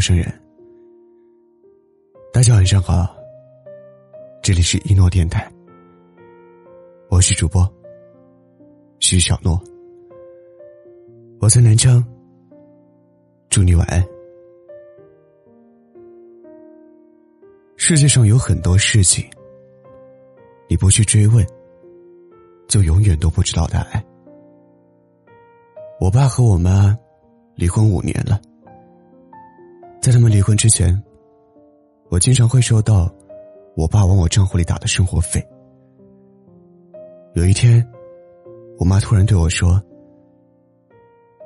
陌生人。大家晚上好，这里是一诺电台，我是主播徐小诺，我在南昌，祝你晚安。世界上有很多事情，你不去追问，就永远都不知道答案。我爸和我妈离婚五年了，在他们离婚之前。我经常会收到我爸往我账户里打的生活费。有一天，我妈突然对我说：“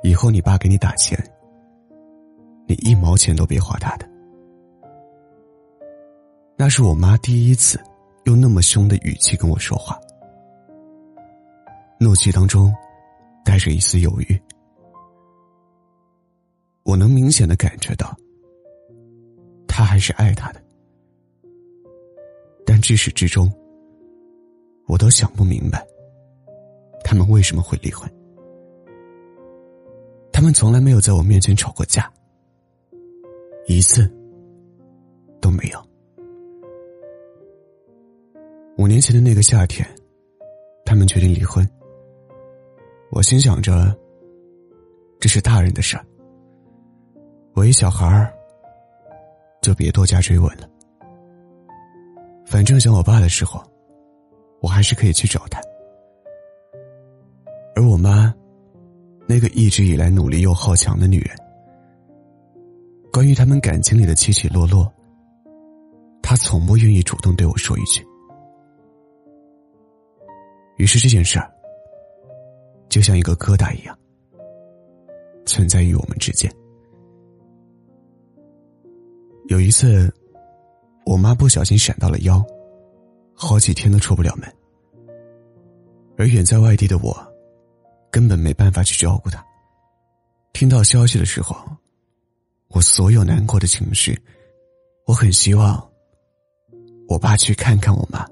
以后你爸给你打钱，你一毛钱都别花他的。”那是我妈第一次用那么凶的语气跟我说话，怒气当中带着一丝犹豫。我能明显的感觉到。他还是爱他的，但至始至终，我都想不明白，他们为什么会离婚。他们从来没有在我面前吵过架，一次都没有。五年前的那个夏天，他们决定离婚。我心想着，这是大人的事儿，我一小孩儿。就别多加追问了。反正想我爸的时候，我还是可以去找他。而我妈，那个一直以来努力又好强的女人，关于他们感情里的起起落落，她从不愿意主动对我说一句。于是这件事儿，就像一个疙瘩一样，存在于我们之间。有一次，我妈不小心闪到了腰，好几天都出不了门。而远在外地的我，根本没办法去照顾她。听到消息的时候，我所有难过的情绪，我很希望我爸去看看我妈。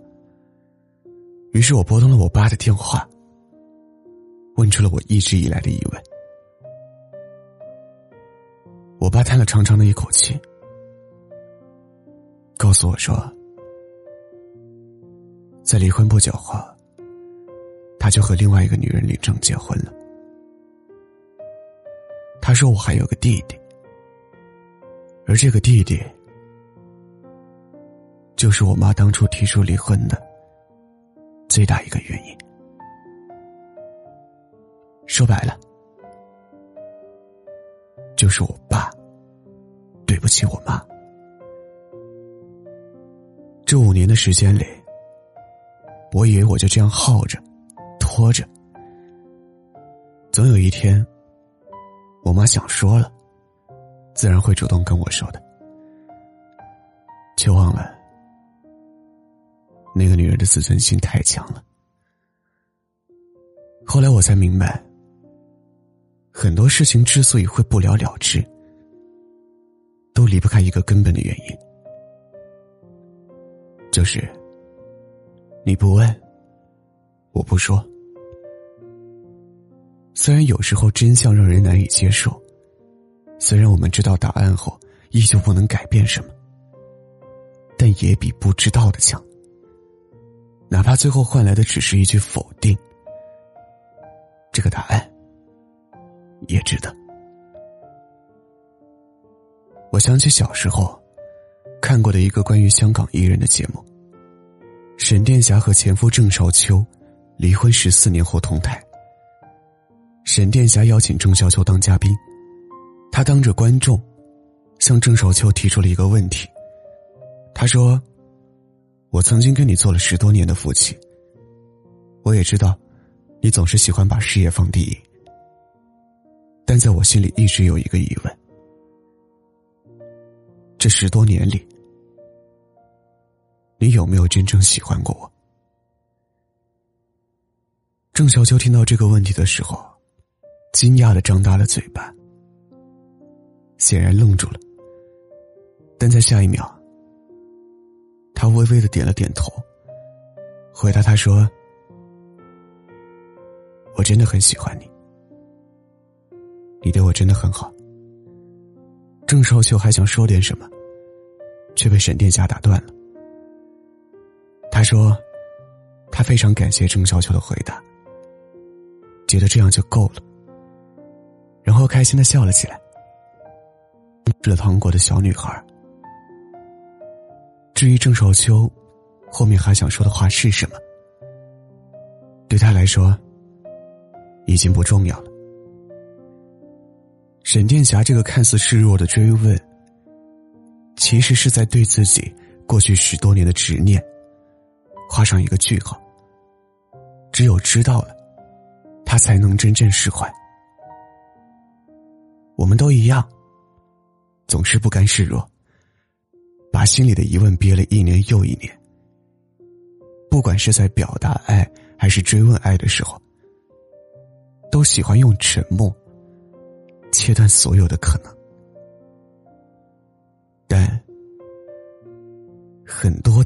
于是我拨通了我爸的电话，问出了我一直以来的疑问。我爸叹了长长的一口气。告诉我说，在离婚不久后，他就和另外一个女人领证结婚了。他说我还有个弟弟，而这个弟弟，就是我妈当初提出离婚的最大一个原因。说白了，就是我爸对不起我妈。这五年的时间里，我以为我就这样耗着、拖着，总有一天，我妈想说了，自然会主动跟我说的，却忘了，那个女人的自尊心太强了。后来我才明白，很多事情之所以会不了了之，都离不开一个根本的原因。就是，你不问，我不说。虽然有时候真相让人难以接受，虽然我们知道答案后依旧不能改变什么，但也比不知道的强。哪怕最后换来的只是一句否定，这个答案也值得。我想起小时候。看过的一个关于香港艺人的节目，沈殿霞和前夫郑少秋离婚十四年后同台。沈殿霞邀请郑少秋当嘉宾，他当着观众向郑少秋提出了一个问题。他说：“我曾经跟你做了十多年的夫妻，我也知道你总是喜欢把事业放第一，但在我心里一直有一个疑问：这十多年里。”你有没有真正喜欢过我？郑小秋听到这个问题的时候，惊讶的张大了嘴巴，显然愣住了。但在下一秒，他微微的点了点头，回答他说：“我真的很喜欢你，你对我真的很好。郑少秋还想说点什么，却被沈殿霞打断了。他说：“他非常感谢郑少秋的回答，觉得这样就够了。”然后开心的笑了起来。吃了糖果的小女孩。至于郑少秋，后面还想说的话是什么，对他来说，已经不重要了。沈殿霞这个看似示弱的追问，其实是在对自己过去十多年的执念画上一个句号。只有知道了，他才能真正释怀。我们都一样，总是不甘示弱，把心里的疑问憋了一年又一年。不管是在表达爱还是追问爱的时候，都喜欢用沉默。切断所有的可能，但很多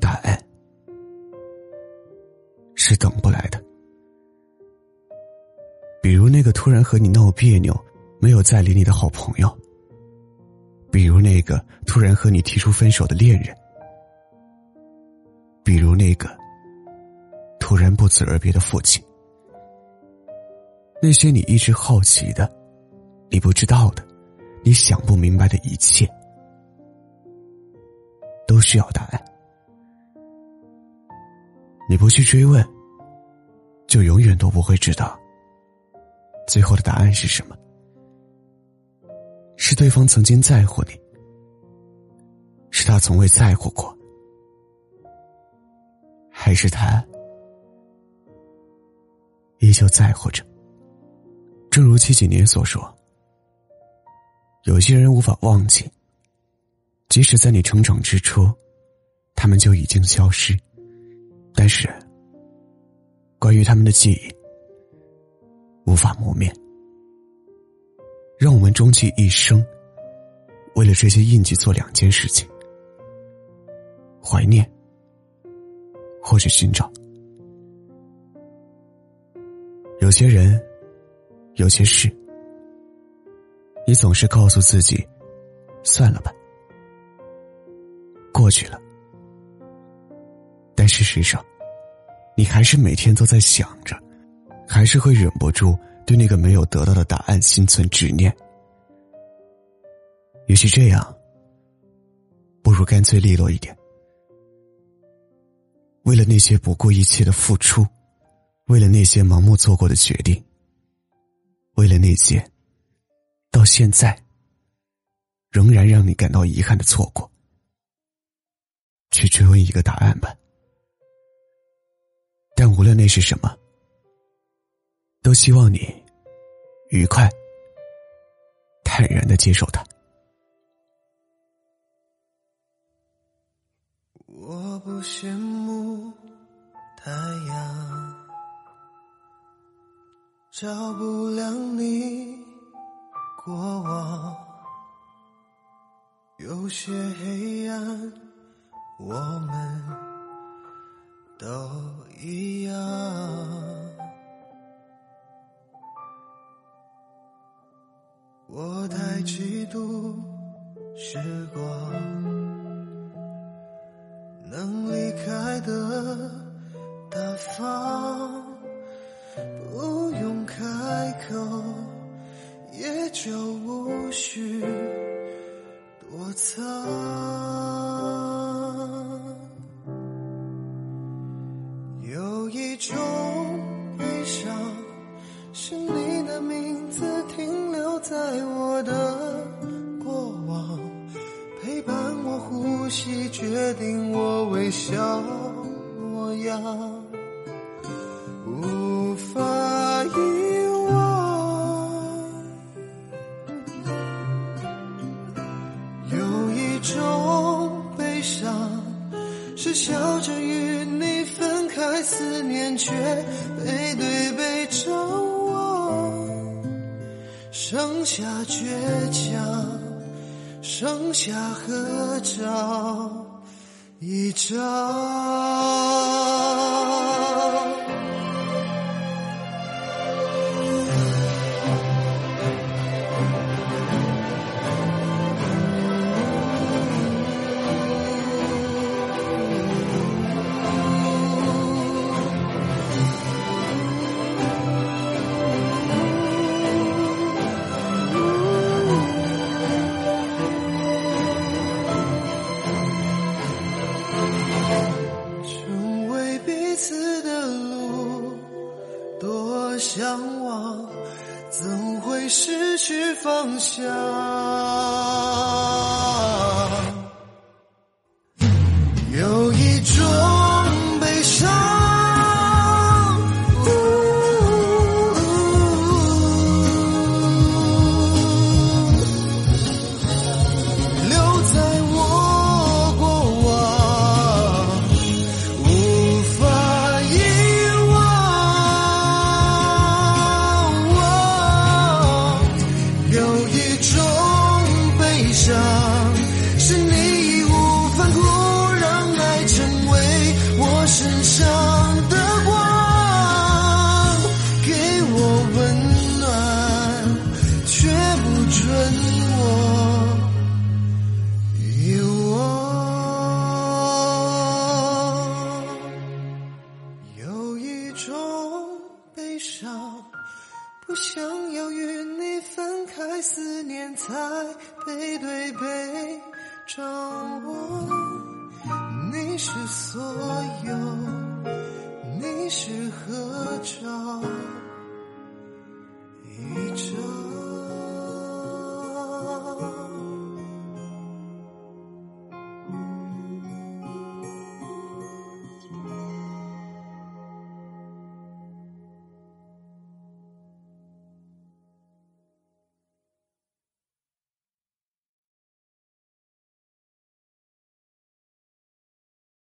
等不来的。比如那个突然和你闹别扭、没有再理你的好朋友；比如那个突然和你提出分手的恋人；比如那个突然不辞而别的父亲。那些你一直好奇的。你不知道的，你想不明白的一切，都需要答案。你不去追问，就永远都不会知道最后的答案是什么。是对方曾经在乎你，是他从未在乎过，还是他依旧在乎着？正如七几年所说。有些人无法忘记，即使在你成长之初，他们就已经消失。但是，关于他们的记忆，无法磨灭。让我们终其一生，为了这些印记做两件事情：怀念，或者寻找。有些人，有些事。你总是告诉自己，算了吧，过去了。但事实上，你还是每天都在想着，还是会忍不住对那个没有得到的答案心存执念。与其这样，不如干脆利落一点。为了那些不顾一切的付出，为了那些盲目做过的决定，为了那些。到现在，仍然让你感到遗憾的错过，去追问一个答案吧。但无论那是什么，都希望你愉快、坦然的接受它。我不羡慕太阳，照不亮你。过往有些黑暗，我们都一样。我太嫉妒时光能离开的大方，不用开口。也就无需躲藏。呼吸，决定我微笑模样，剩下合照一张。想。有一种在背对背张望，你是所有，你是合照。